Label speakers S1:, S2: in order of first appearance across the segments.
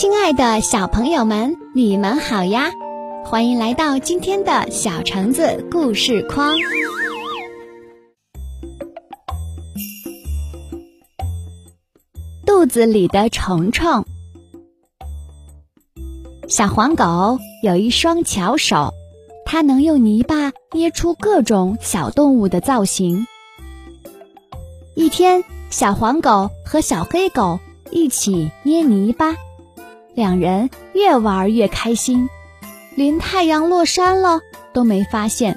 S1: 亲爱的小朋友们，你们好呀！欢迎来到今天的小橙子故事框。肚子里的虫虫。小黄狗有一双巧手，它能用泥巴捏出各种小动物的造型。一天，小黄狗和小黑狗一起捏泥巴。两人越玩越开心，连太阳落山了都没发现。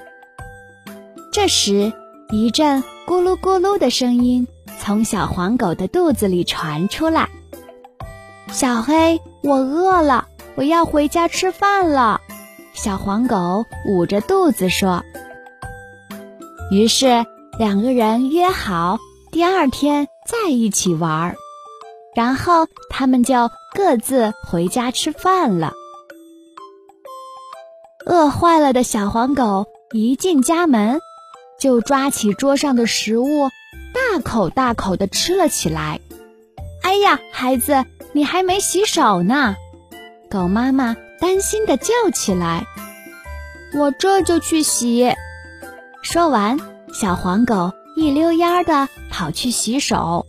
S1: 这时，一阵咕噜咕噜的声音从小黄狗的肚子里传出来。小黑，我饿了，我要回家吃饭了。小黄狗捂着肚子说。于是，两个人约好第二天再一起玩。然后他们就各自回家吃饭了。饿坏了的小黄狗一进家门，就抓起桌上的食物，大口大口的吃了起来。哎呀，孩子，你还没洗手呢！狗妈妈担心的叫起来：“我这就去洗。”说完，小黄狗一溜烟儿的跑去洗手，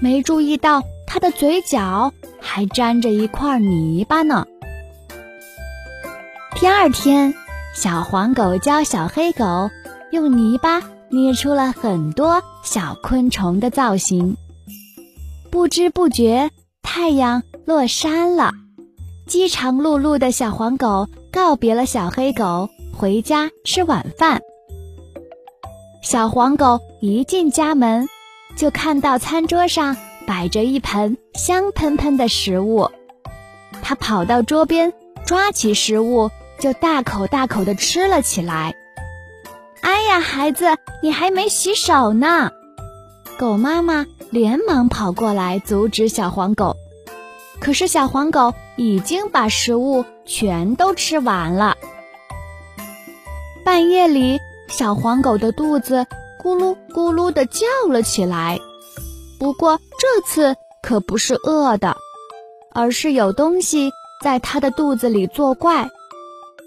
S1: 没注意到。它的嘴角还沾着一块泥巴呢。第二天，小黄狗教小黑狗用泥巴捏出了很多小昆虫的造型。不知不觉，太阳落山了。饥肠辘辘的小黄狗告别了小黑狗，回家吃晚饭。小黄狗一进家门，就看到餐桌上。摆着一盆香喷喷的食物，他跑到桌边，抓起食物就大口大口的吃了起来。哎呀，孩子，你还没洗手呢！狗妈妈连忙跑过来阻止小黄狗，可是小黄狗已经把食物全都吃完了。半夜里，小黄狗的肚子咕噜咕噜的叫了起来。不过这次可不是饿的，而是有东西在它的肚子里作怪，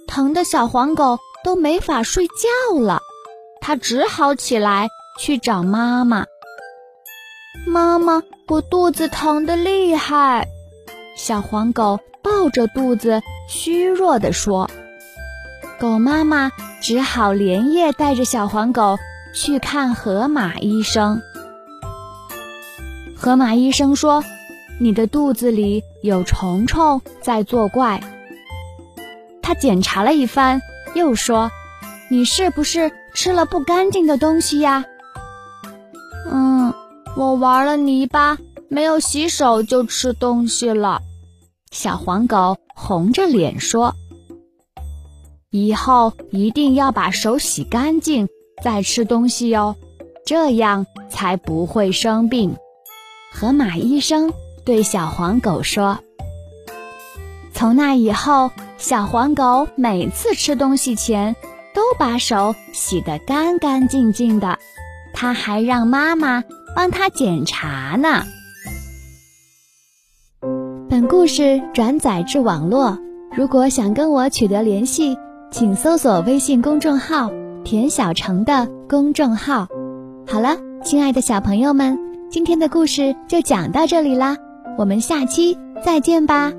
S1: 疼的小黄狗都没法睡觉了。它只好起来去找妈妈。妈妈，我肚子疼得厉害。小黄狗抱着肚子，虚弱地说。狗妈妈只好连夜带着小黄狗去看河马医生。河马医生说：“你的肚子里有虫虫在作怪。”他检查了一番，又说：“你是不是吃了不干净的东西呀？”“嗯，我玩了泥巴，没有洗手就吃东西了。”小黄狗红着脸说：“以后一定要把手洗干净再吃东西哟，这样才不会生病。”河马医生对小黄狗说：“从那以后，小黄狗每次吃东西前都把手洗得干干净净的。它还让妈妈帮它检查呢。”本故事转载至网络。如果想跟我取得联系，请搜索微信公众号“田小成”的公众号。好了，亲爱的小朋友们。今天的故事就讲到这里啦，我们下期再见吧。